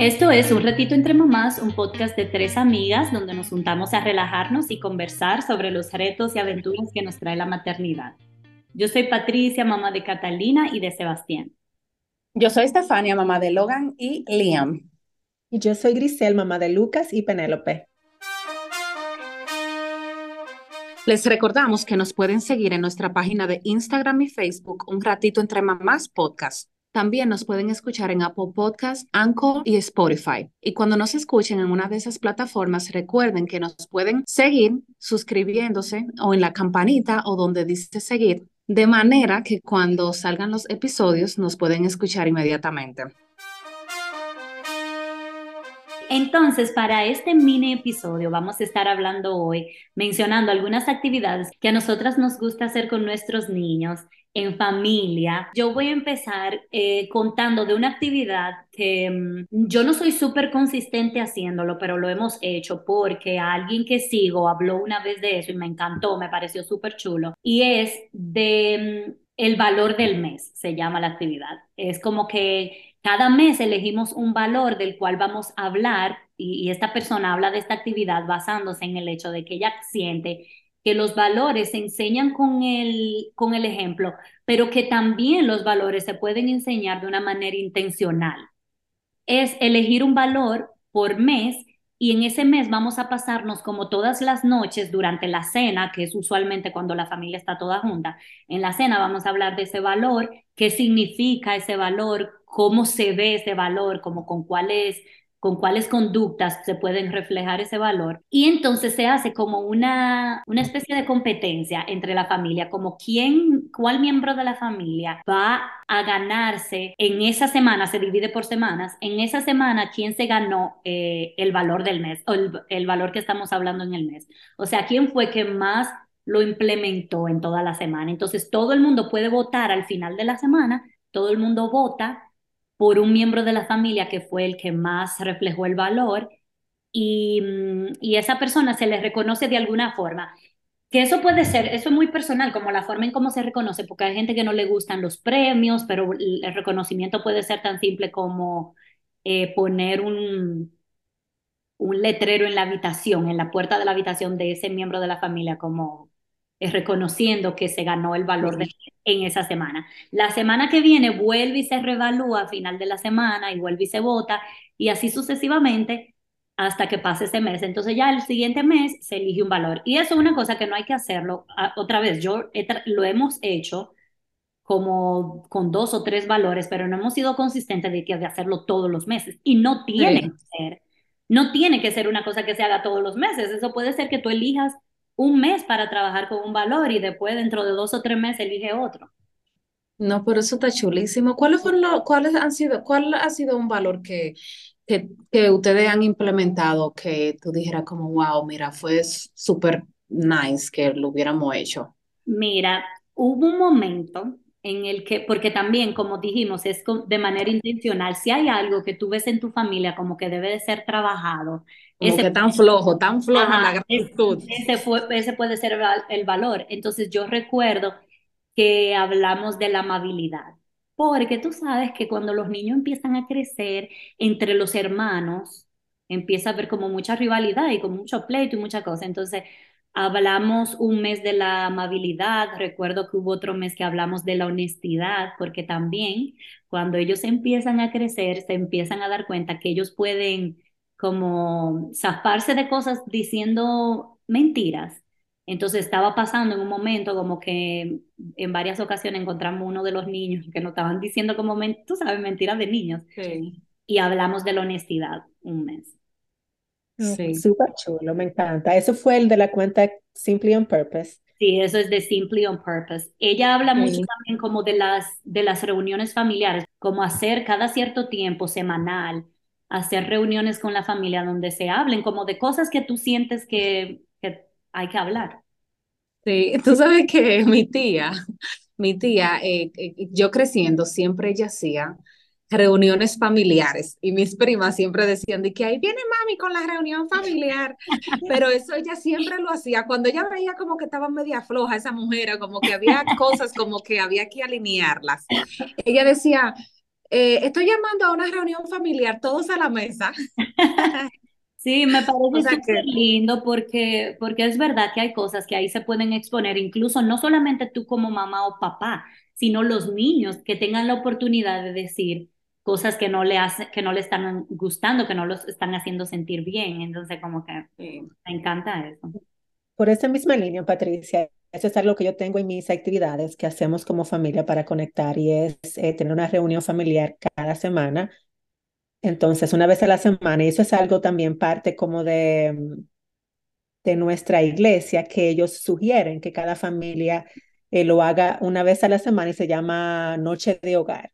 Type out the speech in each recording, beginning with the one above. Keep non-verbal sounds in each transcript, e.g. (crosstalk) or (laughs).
Esto es Un Ratito entre Mamás, un podcast de tres amigas donde nos juntamos a relajarnos y conversar sobre los retos y aventuras que nos trae la maternidad. Yo soy Patricia, mamá de Catalina y de Sebastián. Yo soy Estefania, mamá de Logan y Liam. Y yo soy Grisel, mamá de Lucas y Penélope. Les recordamos que nos pueden seguir en nuestra página de Instagram y Facebook Un Ratito entre Mamás Podcast. También nos pueden escuchar en Apple Podcasts, Anchor y Spotify. Y cuando nos escuchen en una de esas plataformas, recuerden que nos pueden seguir suscribiéndose o en la campanita o donde dice seguir, de manera que cuando salgan los episodios nos pueden escuchar inmediatamente. Entonces, para este mini episodio vamos a estar hablando hoy, mencionando algunas actividades que a nosotras nos gusta hacer con nuestros niños en familia. Yo voy a empezar eh, contando de una actividad que mm, yo no soy súper consistente haciéndolo, pero lo hemos hecho porque alguien que sigo habló una vez de eso y me encantó, me pareció súper chulo. Y es de mm, el valor del mes, se llama la actividad. Es como que cada mes elegimos un valor del cual vamos a hablar y, esta persona habla de esta actividad basándose en el hecho de que ella siente que los valores se enseñan con el, con el ejemplo, pero que también los valores se pueden enseñar de una manera intencional. Es elegir un valor por mes y en ese mes vamos a pasarnos como todas las noches durante la cena, que es usualmente cuando la familia está toda junta. En la cena vamos a hablar de ese valor, qué significa ese valor, cómo se ve ese valor, como con cuáles con cuáles conductas se pueden reflejar ese valor. Y entonces se hace como una, una especie de competencia entre la familia, como quién, cuál miembro de la familia va a ganarse en esa semana, se divide por semanas, en esa semana quién se ganó eh, el valor del mes o el, el valor que estamos hablando en el mes. O sea, quién fue que más lo implementó en toda la semana. Entonces todo el mundo puede votar al final de la semana, todo el mundo vota por un miembro de la familia que fue el que más reflejó el valor y, mm, y esa persona se le reconoce de alguna forma. Que eso puede ser, eso es muy personal, como la forma en cómo se reconoce, porque hay gente que no le gustan los premios, pero el reconocimiento puede ser tan simple como eh, poner un, un letrero en la habitación, en la puerta de la habitación de ese miembro de la familia, como reconociendo que se ganó el valor de, en esa semana. La semana que viene vuelve y se revalúa a final de la semana y vuelve y se vota y así sucesivamente hasta que pase ese mes. Entonces ya el siguiente mes se elige un valor. Y eso es una cosa que no hay que hacerlo. Ah, otra vez, yo lo hemos hecho como con dos o tres valores, pero no hemos sido consistentes de que de hacerlo todos los meses. Y no tiene que ser, no tiene que ser una cosa que se haga todos los meses. Eso puede ser que tú elijas un mes para trabajar con un valor y después dentro de dos o tres meses elige otro. No, pero eso está chulísimo. ¿Cuáles fueron los, cuáles han sido, cuál ha sido un valor que, que, que ustedes han implementado que tú dijeras como, wow, mira, fue súper nice que lo hubiéramos hecho? Mira, hubo un momento en el que, porque también, como dijimos, es de manera intencional, si hay algo que tú ves en tu familia como que debe de ser trabajado, como ese, que tan flojo, tan flojo la gratitud. Ese, ese puede ser el valor. Entonces yo recuerdo que hablamos de la amabilidad, porque tú sabes que cuando los niños empiezan a crecer entre los hermanos, empieza a haber como mucha rivalidad y con mucho pleito y mucha cosa. Entonces hablamos un mes de la amabilidad, recuerdo que hubo otro mes que hablamos de la honestidad, porque también cuando ellos empiezan a crecer, se empiezan a dar cuenta que ellos pueden como zafarse de cosas diciendo mentiras. Entonces estaba pasando en un momento como que en varias ocasiones encontramos uno de los niños que nos estaban diciendo como, tú sabes, mentiras de niños. Y hablamos de la honestidad un mes. Sí. Súper chulo, me encanta. Eso fue el de la cuenta Simply on Purpose. Sí, eso es de Simply on Purpose. Ella habla mucho también como de las, de las reuniones familiares, como hacer cada cierto tiempo, semanal, hacer reuniones con la familia donde se hablen como de cosas que tú sientes que, hay que hablar. Sí, tú sabes que (laughs) mi tía, mi tía, eh, eh, yo creciendo, siempre ella hacía reuniones familiares y mis primas siempre decían de que ahí viene mami con la reunión familiar, (laughs) pero eso ella siempre lo hacía cuando ella veía como que estaba media floja esa mujer, como que había cosas como que había que alinearlas. Ella decía, eh, estoy llamando a una reunión familiar, todos a la mesa. (laughs) Sí, me parece (laughs) súper lindo porque, porque es verdad que hay cosas que ahí se pueden exponer, incluso no solamente tú como mamá o papá, sino los niños que tengan la oportunidad de decir cosas que no le hace, que no le están gustando, que no los están haciendo sentir bien. Entonces, como que me encanta eso. Por esa misma línea, Patricia, eso es algo que yo tengo en mis actividades que hacemos como familia para conectar y es eh, tener una reunión familiar cada semana entonces, una vez a la semana, y eso es algo también parte como de, mm, de nuestra iglesia, que ellos sugieren que cada familia eh, lo haga una vez a la semana y se llama Noche de Hogar.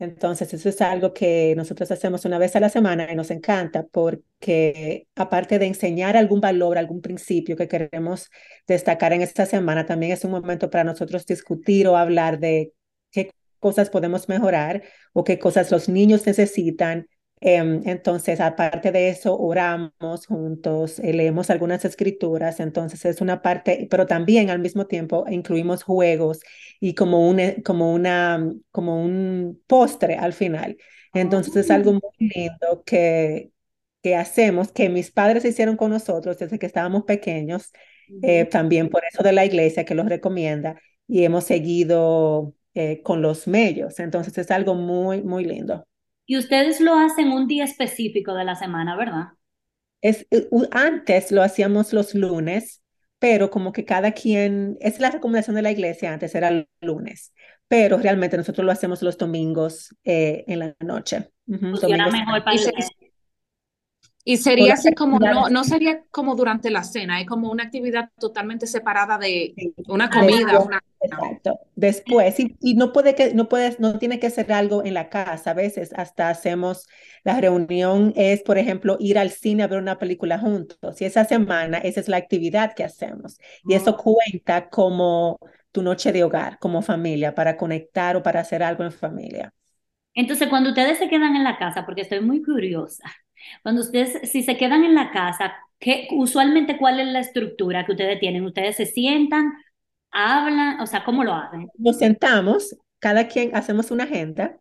Entonces, eso es algo que nosotros hacemos una vez a la semana y nos encanta porque aparte de enseñar algún valor, algún principio que queremos destacar en esta semana, también es un momento para nosotros discutir o hablar de qué cosas podemos mejorar o qué cosas los niños necesitan entonces, aparte de eso, oramos juntos, eh, leemos algunas escrituras, entonces es una parte, pero también al mismo tiempo incluimos juegos y como, un, eh, como, una, como un postre al final. Entonces es algo muy lindo que, que hacemos, que mis padres hicieron con nosotros desde que estábamos pequeños, eh, también por eso de la iglesia que los recomienda y hemos seguido con los medios. Entonces es algo muy, muy lindo. Y ustedes lo hacen un día específico de la semana, ¿verdad? Es, eh, antes lo hacíamos los lunes, pero como que cada quien, es la recomendación de la iglesia, antes era el lunes, pero realmente nosotros lo hacemos los domingos eh, en la noche. mejor para y sería así como, no, no sería como durante la cena, es como una actividad totalmente separada de una comida. Una... Exacto. Después, y, y, no puede que, no puedes, no tiene que ser algo en la casa. A veces hasta hacemos, la reunión es, por ejemplo, ir al cine a ver una película juntos. Y esa semana, esa es la actividad que hacemos. Y eso oh. cuenta como tu noche de hogar, como familia, para conectar o para hacer algo en familia. Entonces, cuando ustedes se quedan en la casa, porque estoy muy curiosa, cuando ustedes, si se quedan en la casa, ¿qué, usualmente cuál es la estructura que ustedes tienen? ¿Ustedes se sientan, hablan? O sea, ¿cómo lo hacen? Nos sentamos, cada quien hacemos una agenda,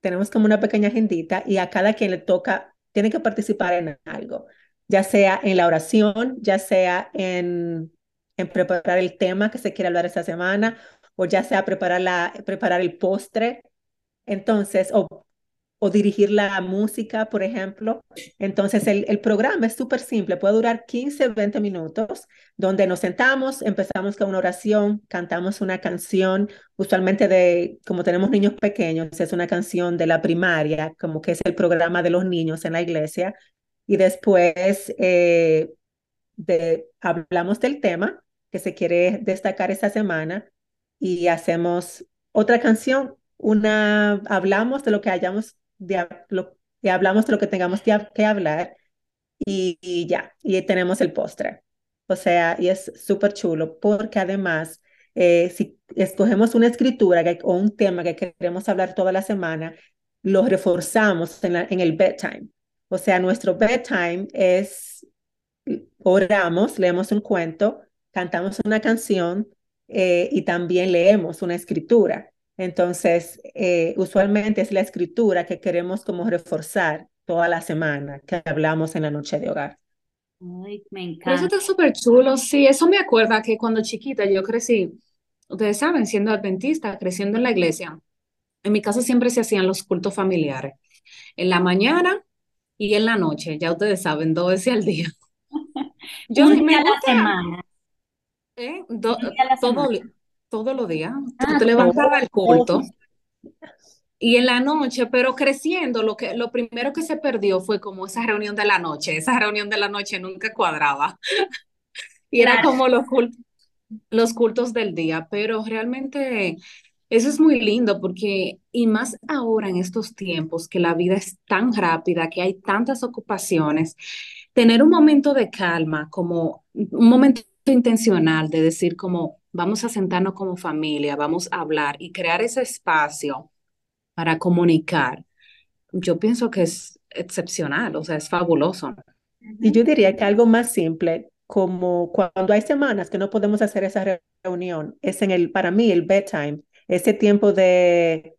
tenemos como una pequeña agendita y a cada quien le toca, tiene que participar en algo, ya sea en la oración, ya sea en, en preparar el tema que se quiere hablar esta semana, o ya sea preparar, la, preparar el postre. Entonces, o o dirigir la música, por ejemplo. Entonces, el, programa es súper simple, puede durar 15, 20 minutos, donde nos sentamos, empezamos con una oración, cantamos una canción, usualmente de, como tenemos niños pequeños, es una canción de la primaria, como que es el programa de los niños en la iglesia, y después eh, hablamos del tema que se quiere destacar esta semana y hacemos otra canción, una, hablamos de lo que hayamos de, lo, hablamos de lo que tengamos que, hablar y, ya, y tenemos el postre. O sea, y es súper chulo porque además, eh, si escogemos una escritura o un tema que queremos hablar toda la semana, lo reforzamos en, en el bedtime. O sea, nuestro bedtime es, oramos, leemos un cuento, cantamos una canción eh, y también leemos una escritura. Entonces, eh, usualmente es la escritura que queremos como reforzar toda la semana que hablamos en la noche de hogar. Ay, me encanta. Eso está súper chulo, sí, eso me acuerda que cuando chiquita yo crecí, ustedes saben, siendo adventista, creciendo en la iglesia, en mi casa siempre se hacían los cultos familiares, en la mañana y en la noche, ya ustedes saben, dos veces al día. (laughs) Yo Un día a la semana. ¿Eh? Do, todo, todos los días. Ah, te levantabas al culto. Y en la noche, pero creciendo, lo, que, lo primero que se perdió fue como esa reunión de la noche. Esa reunión de la noche nunca cuadraba. (laughs) y era como los cultos, los cultos del día. Pero realmente eso es muy lindo porque, y más ahora en estos tiempos que la vida es tan rápida, que hay tantas ocupaciones, tener un momento de calma, como un momento intencional de decir como vamos a sentarnos como familia, vamos a hablar y crear ese espacio para comunicar, yo pienso que es excepcional, o sea, es fabuloso. Y yo diría que algo más simple, como cuando hay semanas que no podemos hacer esa reunión, es en el, para mí, el bedtime, ese tiempo de,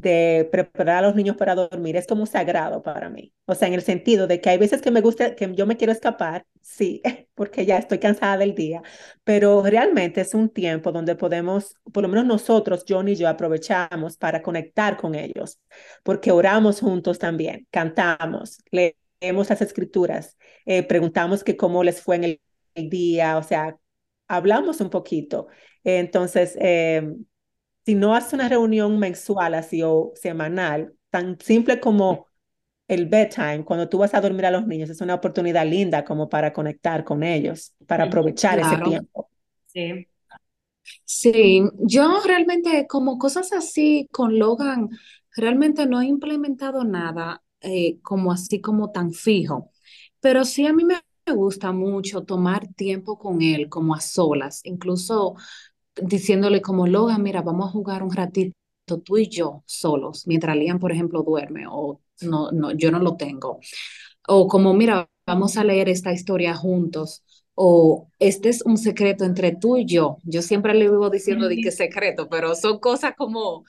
de preparar a los niños para dormir es como sagrado para mí. O sea, en el sentido de que hay veces que me gusta, que yo me quiero escapar, sí, (laughs) porque ya estoy cansada del día, pero realmente es un tiempo donde podemos, por lo menos nosotros, John y yo, aprovechamos para conectar con ellos, porque oramos juntos también, cantamos, leemos las escrituras, eh, preguntamos que cómo les fue en el, día, o sea, hablamos un poquito. Entonces, eh, si no haces una reunión mensual así o semanal, tan simple como el bedtime, cuando tú vas a dormir a los niños, es una oportunidad linda como para conectar con ellos, para aprovechar ese tiempo. Sí. Sí, yo realmente como cosas así con Logan, realmente no he implementado nada eh, como así como tan fijo, pero sí a mí me gusta mucho tomar tiempo con él como a solas, incluso diciéndole como, Logan, mira, vamos a jugar un ratito tú y yo solos, mientras Liam, por ejemplo, duerme o no, no, yo no lo tengo. O como, mira, vamos a leer esta historia juntos. O este es un secreto entre tú y yo. Yo siempre le vivo diciendo de que secreto, pero son cosas como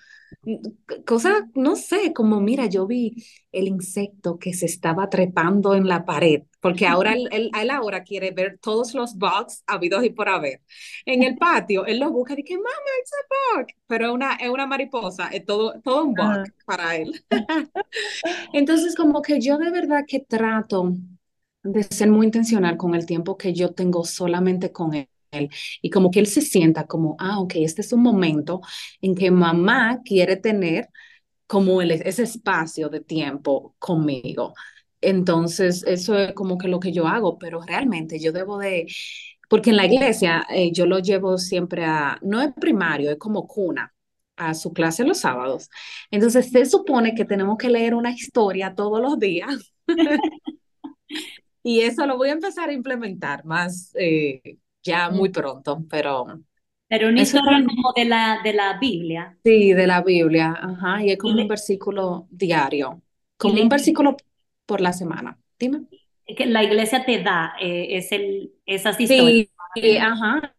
cosa, no sé, como mira, yo vi el insecto que se estaba trepando en la pared, porque ahora él, él, ahora quiere ver todos los bugs habidos y por haber. En el patio, él lo busca y dice, mamá, it's a bug, pero es una, es una mariposa, es todo, todo un bug para él. (laughs) Entonces, como que yo de verdad que trato de ser muy intencional con el tiempo que yo tengo solamente con él y como que él se sienta como, ah, ok, este es un momento en que mamá quiere tener como el, ese espacio de tiempo conmigo. Entonces, eso es como que lo que yo hago, pero realmente yo debo de, porque en la iglesia eh, yo lo llevo siempre a, no es primario, es como cuna a su clase los sábados. Entonces, se supone que tenemos que leer una historia todos los días. (laughs) y eso lo voy a empezar a implementar más eh, ya muy pronto, pero... Pero una historia como de la, de la Biblia. Sí, de la Biblia, ajá, y es como un versículo diario, como un versículo por la semana. Dime. Que la iglesia te da eh, es el, esas historias. Sí, ajá.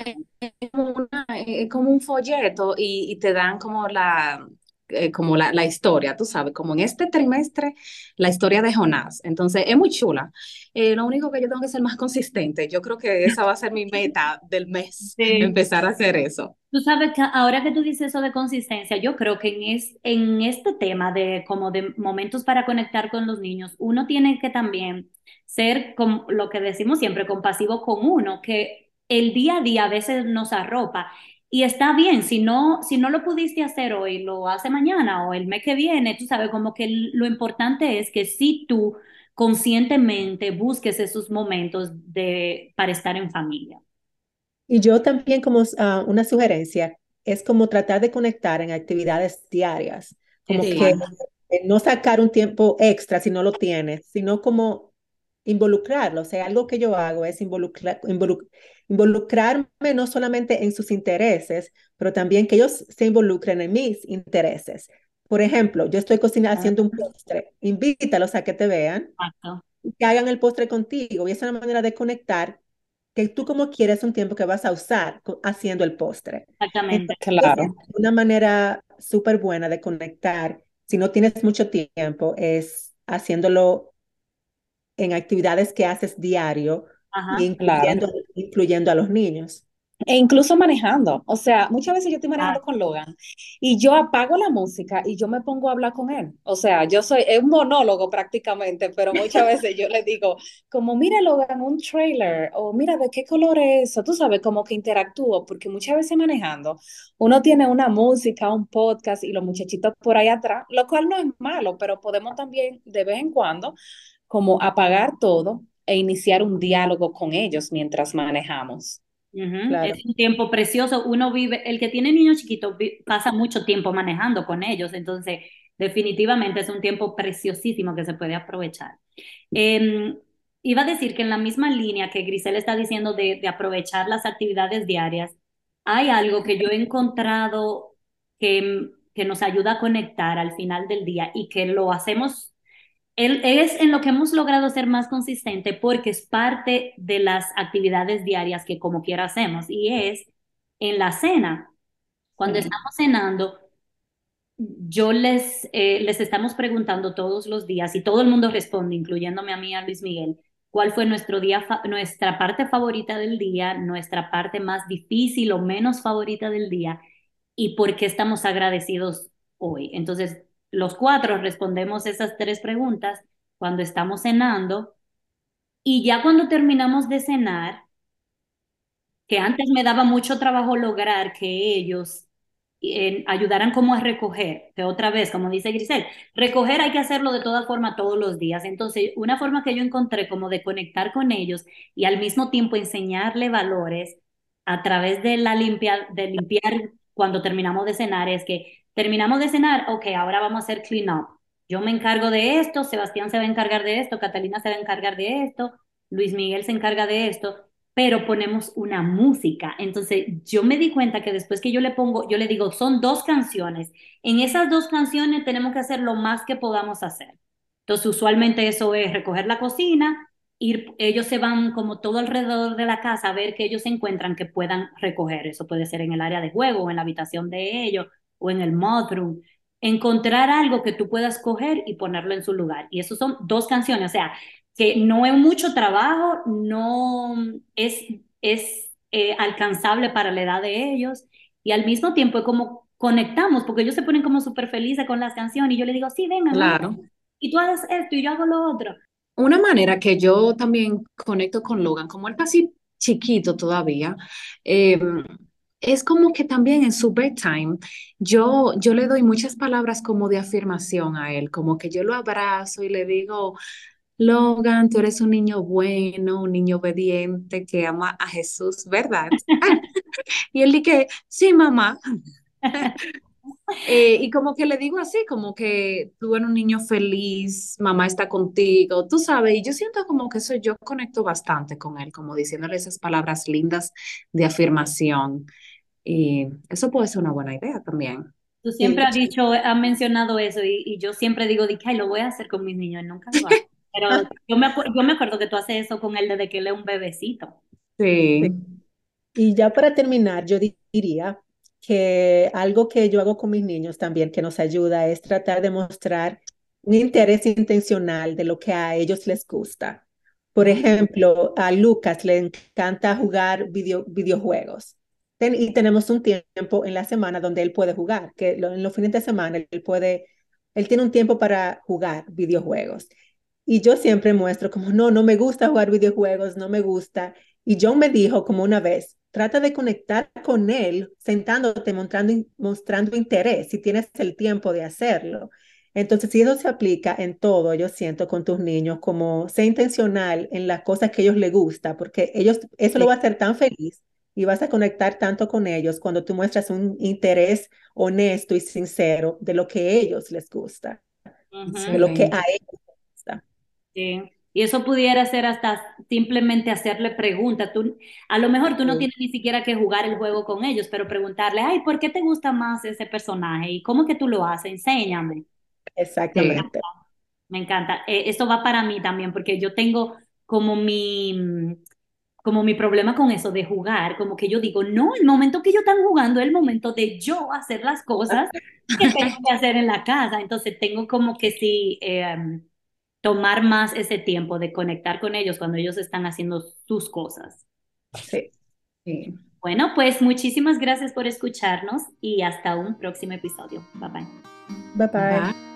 Es como, es como, un folleto y, y te dan como la, eh, como la, la, historia, tú sabes, como en este trimestre, la historia de Jonás. Entonces, es muy chula. Eh, lo único que yo tengo que ser más consistente. Yo creo que esa va a ser mi meta del mes, (laughs) empezar a hacer eso. Tú sabes que ahora que tú dices eso de consistencia, yo creo que en, es, en este tema de como de momentos para conectar con los niños, uno tiene que también ser, como lo que decimos siempre, compasivo con uno, que el día a día a veces nos arropa y está bien, si no, si no lo pudiste hacer hoy, lo hace mañana o el mes que viene, tú sabes, como que lo importante es que si tú conscientemente busques esos momentos de, para estar en familia. Y yo también como uh, una sugerencia, es como tratar de conectar en actividades diarias, como que no sacar un tiempo extra si no lo tienes, sino como involucrarlo. O sea, algo que yo hago es involucrar, involucrarme no solamente en sus intereses, pero también que ellos se involucren en mis intereses. Por ejemplo, yo estoy cocinando, haciendo un postre, invítalos a que te vean, que hagan el postre contigo y es una manera de conectar que tú como quieres un tiempo que vas a usar haciendo el postre. Exactamente, claro. Una manera súper buena de conectar, si no tienes mucho tiempo, es haciéndolo en actividades que haces diario, incluyendo, incluyendo a los niños. E incluso manejando. O sea, muchas veces yo estoy manejando con Logan y yo apago la música y yo me pongo a hablar con él. O sea, yo soy, es un monólogo prácticamente, pero muchas veces yo le digo, como, mira Logan, un trailer, o mira, ¿de qué color es eso? Tú sabes, como que interactúo, porque muchas veces manejando, uno tiene una música, un podcast y los muchachitos por ahí atrás, lo cual no es malo, pero podemos también de vez en cuando como apagar todo e iniciar un diálogo con ellos mientras manejamos. Es un tiempo precioso. Uno vive, el que tiene niños chiquitos pasa mucho tiempo manejando con ellos, entonces definitivamente es un tiempo preciosísimo que se puede aprovechar. Em, iba a decir que en la misma línea que Grisel está diciendo de, de aprovechar las actividades diarias, hay algo que yo he encontrado que, que nos ayuda a conectar al final del día y que lo hacemos es en lo que hemos logrado ser más consistente porque es parte de las actividades diarias que como quiera hacemos y es en la cena. Cuando estamos cenando, yo les, eh, les estamos preguntando todos los días y todo el mundo responde, incluyéndome a mí, a Luis Miguel, cuál fue nuestro día, nuestra parte favorita del día, nuestra parte más difícil o menos favorita del día y por qué estamos agradecidos hoy. Entonces, los cuatro respondemos esas tres preguntas cuando estamos cenando y ya cuando terminamos de cenar, que antes me daba mucho trabajo lograr que ellos eh, ayudaran como a recoger, que otra vez, como dice Grisel, recoger hay que hacerlo de toda forma todos los días. Entonces, una forma que yo encontré como de conectar con ellos y al mismo tiempo enseñarle valores a través de la limpia, de limpiar cuando terminamos de cenar es que terminamos de cenar, ok, ahora vamos a hacer clean up. Yo me encargo de esto, Sebastián se va a encargar de esto, Catalina se va a encargar de esto, Luis Miguel se encarga de esto, pero ponemos una música. Entonces yo me di cuenta que después que yo le pongo, yo le digo, son dos canciones. En esas dos canciones tenemos que hacer lo más que podamos hacer. Entonces usualmente eso es recoger la cocina, ir, ellos se van como todo alrededor de la casa a ver que ellos se encuentran que puedan recoger. Eso puede ser en el área de juego, o en la habitación de ellos, o en el mudroom. Encontrar algo que tú puedas coger y ponerlo en su lugar. Y eso son dos canciones. O sea, que no es mucho trabajo, no es, es eh, alcanzable para la edad de ellos y al mismo tiempo es como conectamos, porque ellos se ponen como súper felices con las canciones y yo le digo, sí, venga, claro. y tú haces esto y yo hago lo otro. Una manera que yo también conecto con Logan, como él casi chiquito todavía, em, es como que también en su bedtime yo, yo le doy muchas palabras como de afirmación a él, como que yo lo abrazo y le digo, Logan, tú eres un niño bueno, un niño obediente que ama a Jesús, ¿verdad? (laughs) y él dice, sí, mamá. (laughs) Eh, y como que le digo así, como que tú eres un niño feliz, mamá está contigo, tú sabes, y yo siento como que eso yo conecto bastante con él, como diciéndole esas palabras lindas de afirmación. Y eso puede ser una buena idea también. Tú siempre has dicho, has mencionado eso, y, yo siempre digo, ay, lo voy a hacer con mis niños, nunca lo hago. Pero (laughs) yo me, yo me acuerdo que tú haces eso con él desde que él es un bebecito. Sí. Y ya para terminar, yo diría que algo que yo hago con mis niños también que nos ayuda es tratar de mostrar un interés intencional de lo que a ellos les gusta. Por ejemplo, a Lucas le encanta jugar video, videojuegos. Y tenemos un tiempo en la semana donde él puede jugar, que en los fines de semana él puede, él tiene un tiempo para jugar videojuegos. Y yo siempre muestro como, no, no me gusta jugar videojuegos, no me gusta. Y John me dijo como una vez, trata de conectar con él sentándote, mostrando, mostrando interés, si tienes el tiempo de hacerlo. Entonces, si eso se aplica en todo, yo siento con tus niños, como sé intencional en las cosas que ellos les gusta, porque ellos, eso lo va a hacer tan feliz y vas a conectar tanto con ellos cuando tú muestras un interés honesto y sincero de lo que a ellos les gusta, de lo que a ellos Sí. Y eso pudiera ser hasta simplemente hacerle preguntas. Tú, a lo mejor tú no tienes ni siquiera que jugar el juego con ellos, pero preguntarle, ay, ¿por qué te gusta más ese personaje? ¿Y cómo que tú lo haces? Enséñame. Exactamente. Me encanta. Eh, eso va para mí también, porque yo tengo como mi, como mi problema con eso de jugar, como que yo digo, no, el momento que ellos están jugando es el momento de yo hacer las cosas (laughs) que tengo que hacer en la casa. Entonces tengo como que sí... Eh, tomar más ese tiempo de conectar con ellos cuando ellos están haciendo sus cosas. Sí. Bueno, pues muchísimas gracias por escucharnos y hasta un próximo episodio. Bye bye. Bye bye. bye.